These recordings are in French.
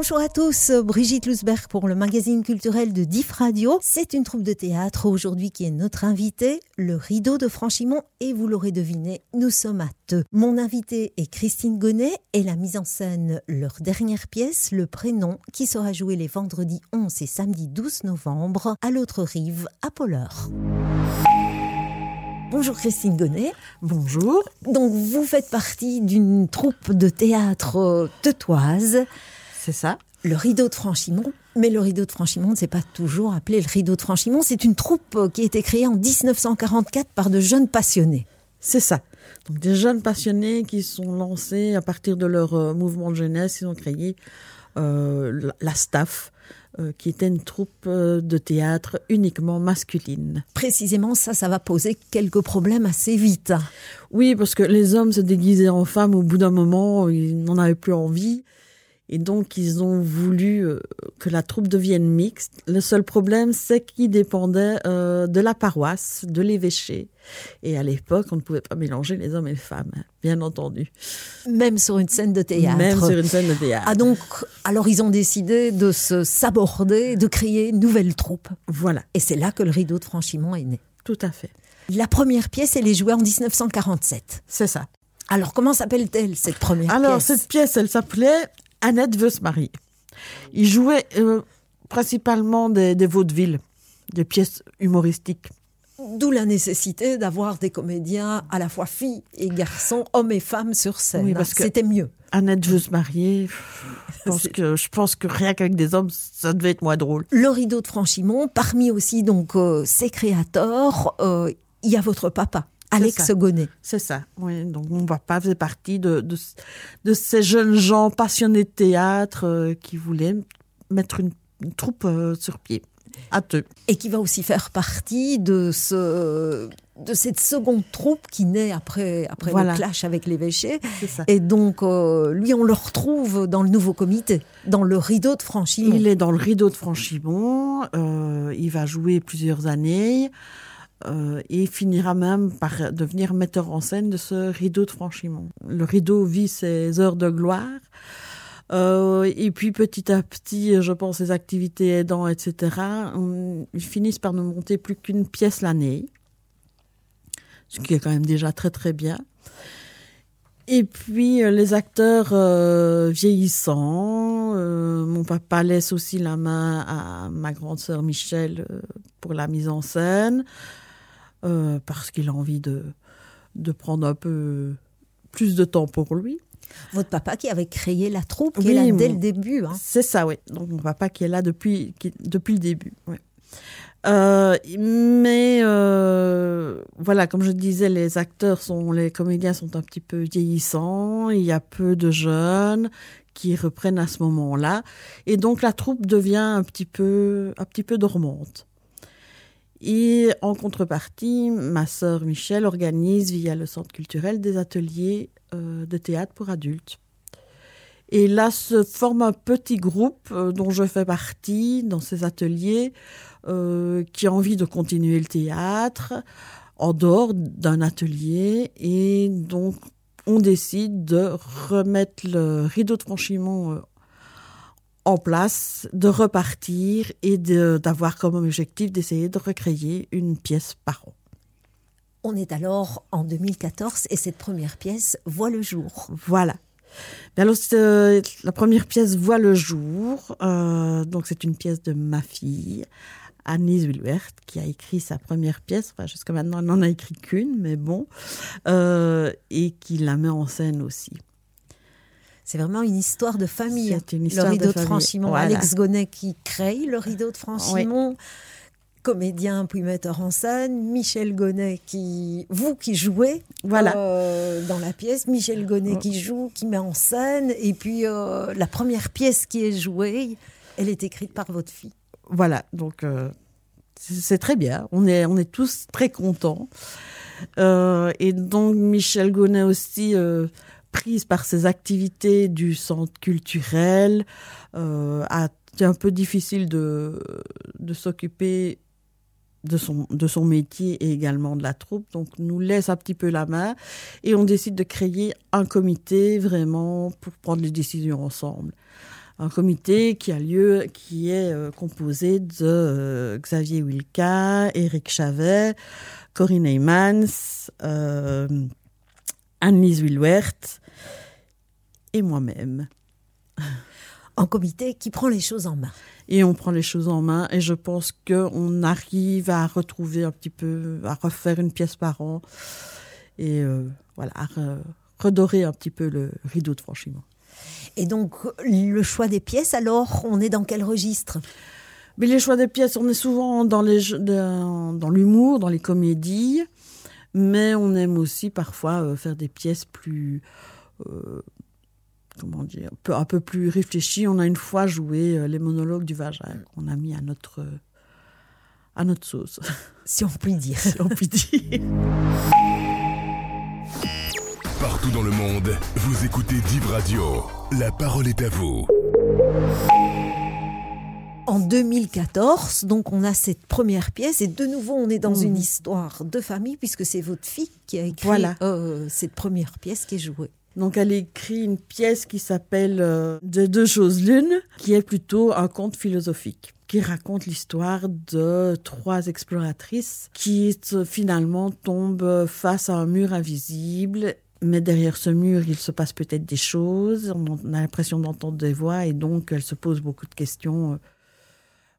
Bonjour à tous, Brigitte Lusberg pour le magazine culturel de Diff Radio. C'est une troupe de théâtre aujourd'hui qui est notre invitée, le Rideau de Franchimont, et vous l'aurez deviné, nous sommes à deux. Mon invitée est Christine Gonnet et la mise en scène leur dernière pièce, Le Prénom, qui sera jouée les vendredis 11 et samedi 12 novembre à l'autre rive, à Polleur. Bonjour Christine Gonnet. Bonjour. Donc vous faites partie d'une troupe de théâtre teutoise. C'est ça. Le rideau de Franchimont. Mais le rideau de Franchimont ne s'est pas toujours appelé le rideau de Franchimont. C'est une troupe qui a été créée en 1944 par de jeunes passionnés. C'est ça. Donc des jeunes passionnés qui sont lancés à partir de leur euh, mouvement de jeunesse. Ils ont créé euh, la staff, euh, qui était une troupe euh, de théâtre uniquement masculine. Précisément, ça, ça va poser quelques problèmes assez vite. Oui, parce que les hommes se déguisaient en femmes au bout d'un moment, ils n'en avaient plus envie. Et donc, ils ont voulu euh, que la troupe devienne mixte. Le seul problème, c'est qu'ils dépendaient euh, de la paroisse, de l'évêché. Et à l'époque, on ne pouvait pas mélanger les hommes et les femmes, hein, bien entendu. Même sur une scène de théâtre. Même sur une scène de théâtre. Ah donc, alors ils ont décidé de se s'aborder, de créer une nouvelle troupe. Voilà. Et c'est là que le rideau de Franchimont est né. Tout à fait. La première pièce, elle est jouée en 1947. C'est ça. Alors, comment s'appelle-t-elle, cette première Alors, pièce? cette pièce, elle s'appelait Annette veut se marier. Il jouait euh, principalement des, des vaudevilles, des pièces humoristiques. D'où la nécessité d'avoir des comédiens à la fois filles et garçons, hommes et femmes sur scène. Oui, parce que- C'était mieux. Annette veut se marier. Je pense, que, je pense que rien qu'avec des hommes, ça devait être moins drôle. Le rideau de Franchimont, parmi aussi donc euh, ses créateurs, euh, il y a votre papa, Alex. Gonnet. C'est ça. Oui, donc mon papa faisait partie de, de, de ces jeunes gens passionnés de théâtre euh, qui voulaient mettre une, une troupe euh, sur pied. À deux. et qui va aussi faire partie de ce de cette seconde troupe qui naît après après Voilà. le clash avec l'évêché et donc euh, lui on le retrouve dans le nouveau comité dans le rideau de Franchimont Il est dans le rideau de Franchimont. euh, il va jouer plusieurs années. Euh, et finira même par devenir metteur en scène de ce rideau de Franchimont. Le rideau vit ses heures de gloire. Euh, et puis petit à petit, je pense, les activités aidant, etc., on- ils finissent par ne monter plus qu'une pièce l'année, ce qui est quand même déjà très très bien. Et puis euh, les acteurs euh, vieillissant, euh, mon papa laisse aussi la main à ma grande sœur Michel euh, pour la mise en scène, euh, parce qu'il a envie de, de prendre un peu plus de temps pour lui. votre papa qui avait créé la troupe qui Oui, est là dès mon- le début hein. C'est ça, oui. Donc mon papa qui est là depuis, qui- depuis le début. oui. Euh, mais euh, voilà, comme je disais, les acteurs sont, les comédiens sont un petit peu vieillissants. Il y a peu de jeunes qui reprennent à ce moment-là, et donc la troupe devient un petit peu, un petit peu dormante. Et en contrepartie, ma sœur Michel organise via le centre culturel des ateliers euh, de théâtre pour adultes. Et là se forme un petit groupe euh, dont je fais partie dans ces ateliers euh, qui a envie de continuer le théâtre en dehors d'un atelier. Et donc on décide de remettre le rideau de Franchimont euh, en place, de repartir et d'avoir comme objectif d'essayer de recréer une pièce par an. on est alors en 2014 et cette première pièce voit le jour Voilà. Mais alors, euh, la première pièce voit le jour. euh, donc, c'est une pièce de ma fille, Annelise Wilbert, qui a écrit sa première pièce. Enfin, jusqu'à maintenant, elle n'en a écrit qu'une, mais bon. euh, et qui la met en scène aussi. C'est vraiment une histoire de famille C'est une le histoire de rideau de, famille. Franchimont Voilà. Alex Gonnet qui crée le rideau de Franchimont comédien puis metteur en scène, Michel Gonnet qui vous qui jouez Voilà. euh, dans la pièce, Michel Gonnet qui joue, qui met en scène et puis euh, la première pièce qui est jouée, elle est écrite par votre fille. Voilà, donc euh, c'est très bien. On est, on est tous très contents. Et donc Michel Gonnet aussi, prise par ses activités du centre culturel, euh, a c'est un peu difficile de, de s'occuper de son, de son métier et également de la troupe. Donc, nous laisse un petit peu la main et on décide de créer un comité vraiment pour prendre les décisions ensemble. un comité qui a lieu, qui est euh, composé de euh, Xavier Wilka, Eric Chavet, Corinne Heymans, euh, Anne-Lise Willwert et moi-même. Un comité qui prend les choses en main. Et on prend les choses en main et je pense qu'on arrive à retrouver un petit peu, à refaire une pièce par an et euh, voilà, à re- redorer un petit peu le rideau de franchiment. Et donc, le choix des pièces, alors, on est dans quel registre? Mais les choix des pièces, on est souvent dans l'humour, dans les comédies, mais on aime aussi parfois euh, faire des pièces plus euh, comment dire, peu- un peu plus réfléchies. On a une fois joué euh, les monologues du vagin qu'on a mis à notre euh, à notre sauce, Si on peut dire. si on peut dire. Partout dans le monde, vous écoutez Div Radio. La parole est à vous. En 2014, donc on a cette première pièce et de nouveau on est dans Mhm. une histoire de famille puisque c'est votre fille qui a écrit Voilà. euh, cette première pièce qui est jouée. Donc elle écrit une pièce qui s'appelle euh, De deux choses l'une, qui est plutôt un conte philosophique, qui raconte l'histoire de trois exploratrices qui euh, finalement tombent face à un mur invisible. Mais derrière ce mur, il se passe peut-être des choses, on a l'impression d'entendre des voix et donc elle se pose beaucoup de questions, euh,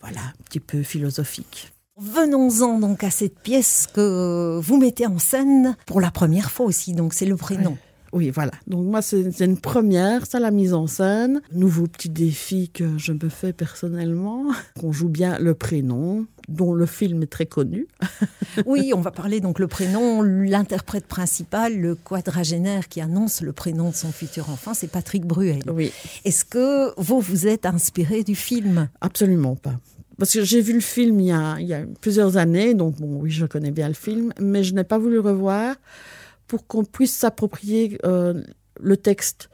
voilà, un petit peu philosophiques. Venons-en donc à cette pièce que vous mettez en scène pour la première fois aussi, donc c'est le prénom. Oui, voilà. Donc moi, c'est une première, ça, la mise en scène. Nouveau petit défi que je me fais personnellement. On joue bien le prénom, dont le film est très connu. Oui, on va parler donc le prénom, l'interprète principal, le quadragénaire qui annonce le prénom de son futur enfant, c'est Patrick Bruel. Oui, Est-ce que vous vous êtes inspiré du film? Absolument pas. Parce que j'ai vu le film il y, a, il y a plusieurs années, donc bon, oui, je connais bien le film, mais je n'ai pas voulu revoir pour qu'on puisse s'approprier euh, le texte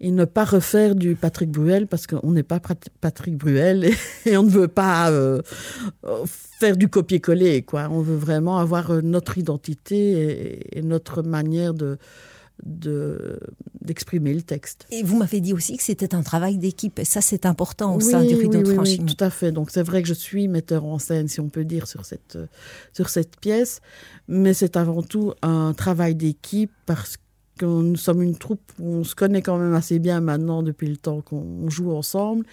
et ne pas refaire du Patrick Bruel parce qu'on n'est pas Pat- Patrick Bruel et, on ne veut pas euh, euh, faire du copier-coller quoi. On veut vraiment avoir notre identité et notre manière de de- d'exprimer le texte. Et vous m'avez dit aussi que c'était un travail d'équipe, et ça c'est important au sein du rideau oui, de oui, tout à fait. Donc c'est vrai que je suis metteur en scène, si on peut dire, sur cette, sur cette pièce, mais c'est avant tout un travail d'équipe parce que nous sommes une troupe où on se connaît quand même assez bien maintenant depuis le temps qu'on joue ensemble.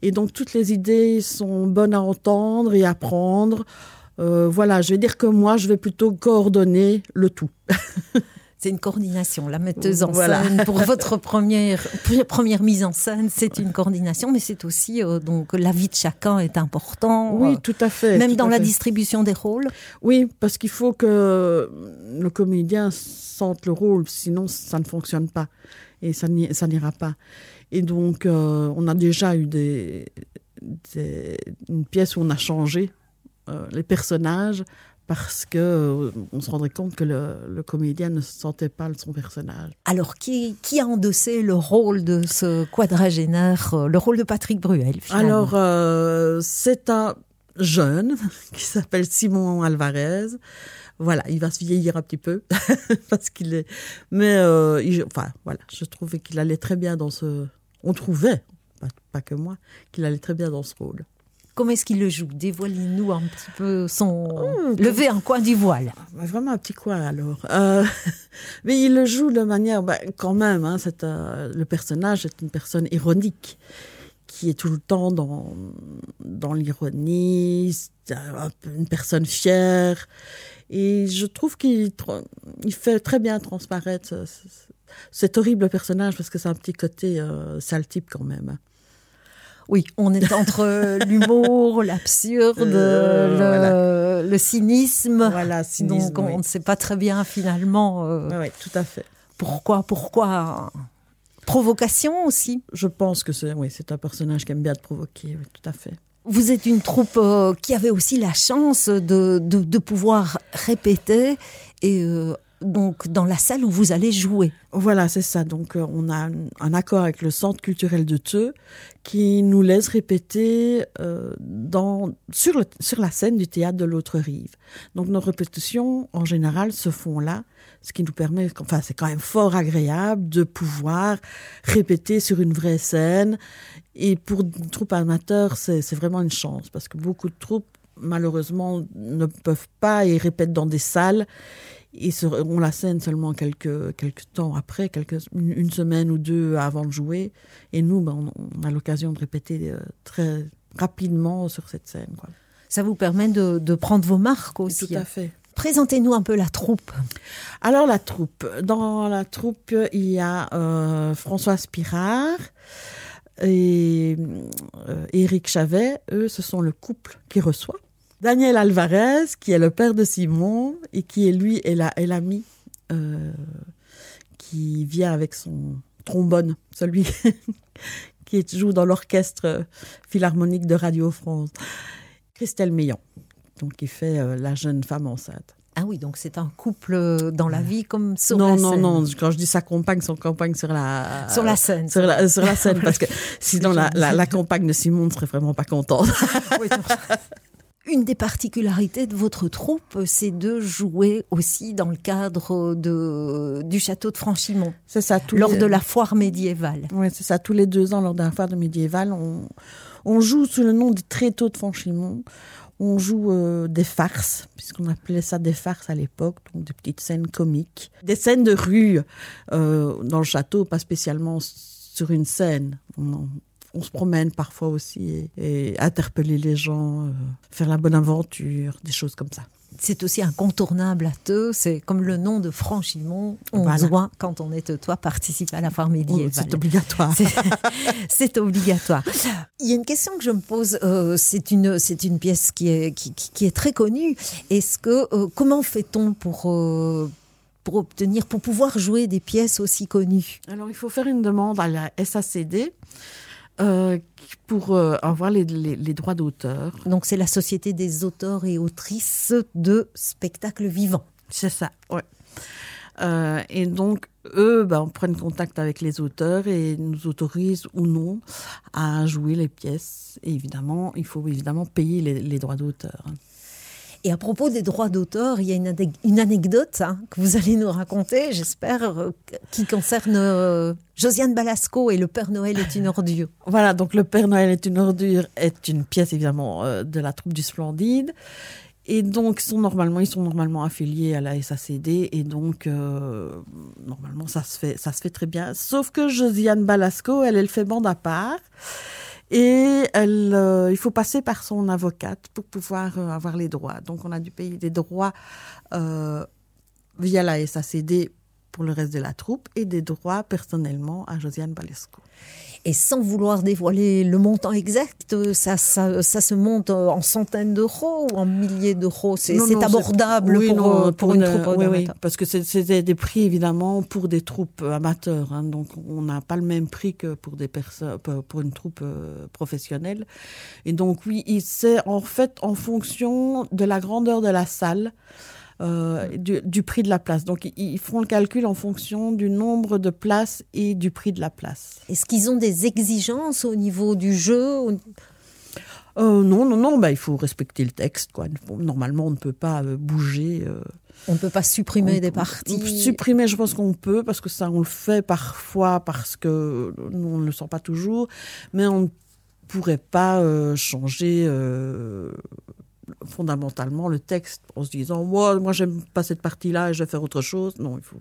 Et donc toutes les idées sont bonnes à entendre et à prendre. Euh, voilà, je vais dire que moi, je vais plutôt coordonner le tout. C'est une coordination. La metteuse en Voilà. scène pour votre première première mise en scène, c'est une coordination, mais c'est aussi euh, donc la vie de chacun est important. Oui, euh, tout à fait. même dans la fait. distribution des rôles. Oui, parce qu'il faut que le comédien sente le rôle, sinon ça ne fonctionne pas et ça n'ira pas. Et donc, euh, on a déjà eu des, des- une pièce où on a changé euh, les personnages parce que euh, on se rendrait compte que le, le comédien ne sentait pas son personnage. Alors, qui, qui a endossé le rôle de ce quadragénaire, euh, le rôle de Patrick Bruel finalement Alors, euh, c'est un jeune qui s'appelle Simon Alvarez. Voilà, il va se vieillir un petit peu parce qu'il est. Mais, euh, il- enfin, voilà, je trouvais qu'il allait très bien dans ce. On trouvait, pas, pas que moi, qu'il allait très bien dans ce rôle. Comment est-ce qu'il le joue? Dévoilez-nous un petit peu son... Oh, Levez un coin du voile. Ouais, Vraiment un petit coin alors. Euh, mais il le joue de manière, bah, quand même, hein, euh, le personnage est une personne ironique qui est tout le temps dans, dans l'ironie, peu une personne fière. Et je trouve qu'il il fait très bien transparaître ce- ce- cet horrible personnage parce que c'est un petit côté euh, sale type quand même. Oui, on est entre l'humour, l'absurde, Euh, le, le cynisme. Voilà, cynisme. Donc, on oui. ne sait pas très bien finalement euh, ouais, tout à fait. pourquoi, pourquoi. Provocation aussi. Je pense que c'est oui, c'est un personnage qui aime bien te provoquer, oui, tout à fait. Vous êtes une troupe euh, qui avait aussi la chance de, de, de pouvoir répéter et donc dans la salle où vous allez jouer. Voilà, c'est ça. Donc euh, on a un, accord avec le Centre culturel de Theux qui nous laisse répéter euh, dans, sur, sur la scène du théâtre de l'autre rive. Donc nos répétitions, en général, se font là, ce qui nous permet, enfin c'est quand même fort agréable de pouvoir répéter sur une vraie scène. Et pour une troupe amateur, c'est vraiment une chance parce que beaucoup de troupes malheureusement ne peuvent pas et répètent dans des salles ils seront la scène seulement quelques, quelques temps après, quelques, une semaine ou deux avant de jouer. Et nous, ben, on, a l'occasion de répéter euh, très rapidement sur cette scène. Quoi. Ça vous permet de, de prendre vos marques aussi. Tout à fait. Présentez-nous un peu la troupe. Alors la troupe. Dans la troupe, il y a euh, François Spirard et euh, Éric Chavet. Eux, ce sont le couple qui reçoit. Daniel Alvarez, qui est le père de Simon et qui est lui est l'ami euh, qui vient avec son trombone, celui qui joue dans l'orchestre philharmonique de Radio France. Christelle Meillan, donc qui fait euh, la jeune femme enceinte. Ah oui, donc c'est un couple dans la vie comme sur non, la non, scène. Non, non, quand je dis sa compagne, son compagne sur la... Sur la scène. Sur la, sur la scène, parce que sinon la, la, la, compagne de Simon ne serait vraiment pas contente. oui, une des particularités de votre troupe, c'est de jouer aussi dans le cadre de, du château de Franchimont. C'est ça, lors les... de la foire médiévale. Oui, c'est ça. Tous les deux ans, lors de la foire médiévale, on, on joue sous le nom des tréteaux de Franchimont. On joue euh, des farces, puisqu'on appelait ça des farces à l'époque, donc des petites scènes comiques. Des scènes de rue euh, dans le château, pas spécialement sur une scène. On, on se promène parfois aussi et, et interpeller les gens, euh, faire la bonne aventure, des choses comme ça. C'est aussi incontournable à Teux, c'est comme le nom de Franchimont, on voilà. doit, quand on est toi, participer à la foire médiévale. C'est obligatoire. C'est obligatoire. Il y a une question que je me pose, euh, c'est une, une pièce qui est, qui, qui est très connue. Est-ce que, euh, comment fait-on pour, euh, pour obtenir, pour pouvoir jouer des pièces aussi connues? Alors, il faut faire une demande à la SACD. Euh, pour euh, avoir les, les, les droits d'auteur. Donc c'est la Société des auteurs et autrices de spectacles vivants. C'est ça, ouais. Euh, et donc, eux ben, prennent contact avec les auteurs et nous autorisent ou non à jouer les pièces. Et évidemment, il faut évidemment payer les, les droits d'auteur. Et à propos des droits d'auteur, il y a une, anecdote hein, que vous allez nous raconter, j'espère, euh, qui concerne euh, Josiane Balasco et Le Père Noël est une ordure. Voilà, donc Le Père Noël est une ordure est une pièce évidemment euh, de la troupe du Splendide. Et donc, sont normalement, ils sont normalement affiliés à la SACD et donc normalement ça se fait, ça se fait très bien. Sauf que Josiane Balasco, elle, elle fait bande à part. Et elle, euh, il faut passer par son avocate pour pouvoir euh, avoir les droits. Donc, on a dû payer des droits euh, via la SACD pour le reste de la troupe et des droits personnellement à Josiane Balesco. Et sans vouloir dévoiler le montant exact, ça, ça, ça se monte en centaines d'euros ou en milliers d'euros. C'est abordable oui, pour, non, pour, pour, une, une troupe oui, oui, parce que c'était des prix évidemment pour des troupes amateurs. Hein, donc on n'a pas le même prix que pour des personnes, pour une troupe euh, professionnelle. Et donc oui, c'est en fait en fonction de la grandeur de la salle. Euh, du, du, prix de la place. Donc, ils, font le calcul en fonction du nombre de places et du prix de la place. Est-ce qu'ils ont des exigences au niveau du jeu euh, Non, non, non. Bah, il faut respecter le texte. Quoi. Normalement, on ne peut pas euh, bouger. on ne peut pas supprimer on, des parties. Supprimer, je pense qu'on peut, parce que ça, on le fait parfois, parce que nous, on ne le sent pas toujours. Mais on ne pourrait pas changer fondamentalement le texte en se disant moi, moi j'aime pas cette partie-là et je vais faire autre chose. Non, il faut,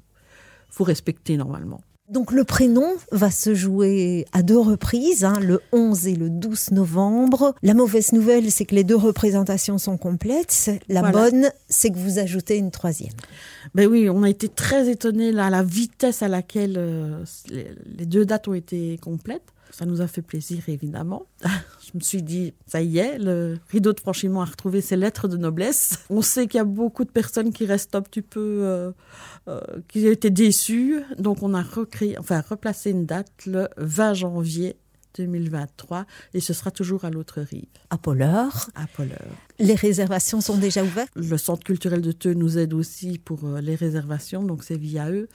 faut respecter normalement. Donc le prénom va se jouer à deux reprises, hein, le 11 et le 12 novembre. La mauvaise nouvelle, c'est que les deux représentations sont complètes. La voilà. bonne, c'est que vous ajoutez une troisième. Ben oui, on a été très étonnés à la vitesse à laquelle euh, les deux dates ont été complètes. Ça nous a fait plaisir, évidemment. Je me suis dit, ça y est, le rideau de franchiment a retrouvé ses lettres de noblesse. On sait qu'il y a beaucoup de personnes qui restent un petit peu, euh, euh, qui étaient déçues. Donc, on a recréé, enfin, replacé une date le 20 janvier 2023 et ce sera toujours à l'autre rive. À Polleur. À Polleur. Les réservations sont déjà ouvertes? Le Centre culturel de Teux nous aide aussi pour euh, les réservations, donc c'est via eux.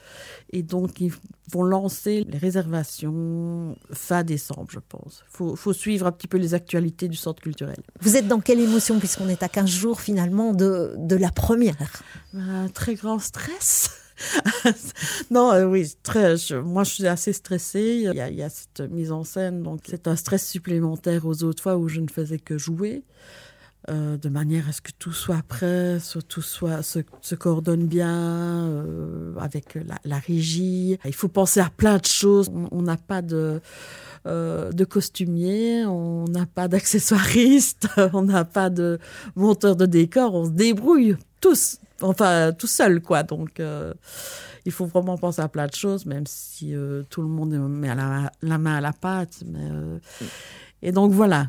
Et donc ils vont lancer les réservations fin décembre, je pense. Il faut, faut, suivre un petit peu les actualités du Centre culturel. Vous êtes dans quelle émotion puisqu'on est à 15 jours finalement de, de la première? Un très grand stress. non, euh, oui, très, moi je suis assez stressée. Il y, a, cette mise en scène, donc c'est un stress supplémentaire aux autres fois où je ne faisais que jouer. Euh, de manière à ce que tout soit prêt, tout soit se, coordonne bien euh, avec la, la, régie. Il faut penser à plein de choses. On n'a pas de de costumier, on n'a pas d'accessoiriste, on n'a pas de monteur de décor. On se débrouille tous enfin tout seul quoi donc euh, il faut vraiment penser à plein de choses même si euh, tout le monde met la, la, main à la pâte mais euh, et donc voilà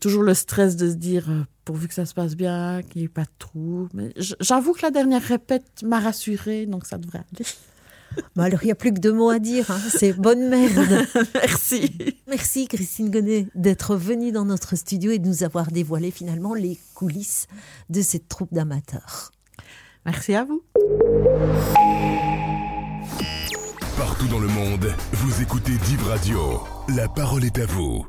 toujours le stress de se dire pourvu que ça se passe bien qu'il n'y ait pas de trou mais j'avoue que la dernière répète m'a rassuré donc ça devrait aller Bon, alors, il n'y a plus que deux mots à dire. Hein. C'est bonne merde. Merci. Merci, Christine Gonnet, d'être venue dans notre studio et de nous avoir dévoilé finalement les coulisses de cette troupe d'amateurs. Merci à vous. Partout dans le monde, vous écoutez Div Radio. La parole est à vous.